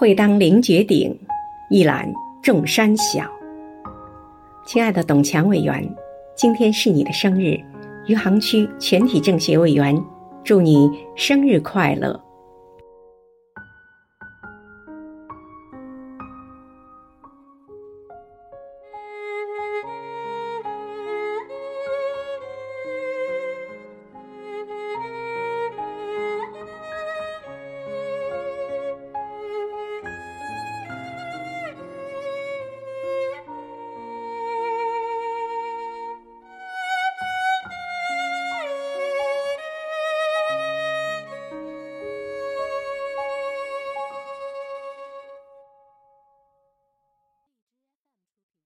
会当凌绝顶一览众山小。亲爱的董强委员今天是你的生日余杭区全体政协委员祝你生日快乐。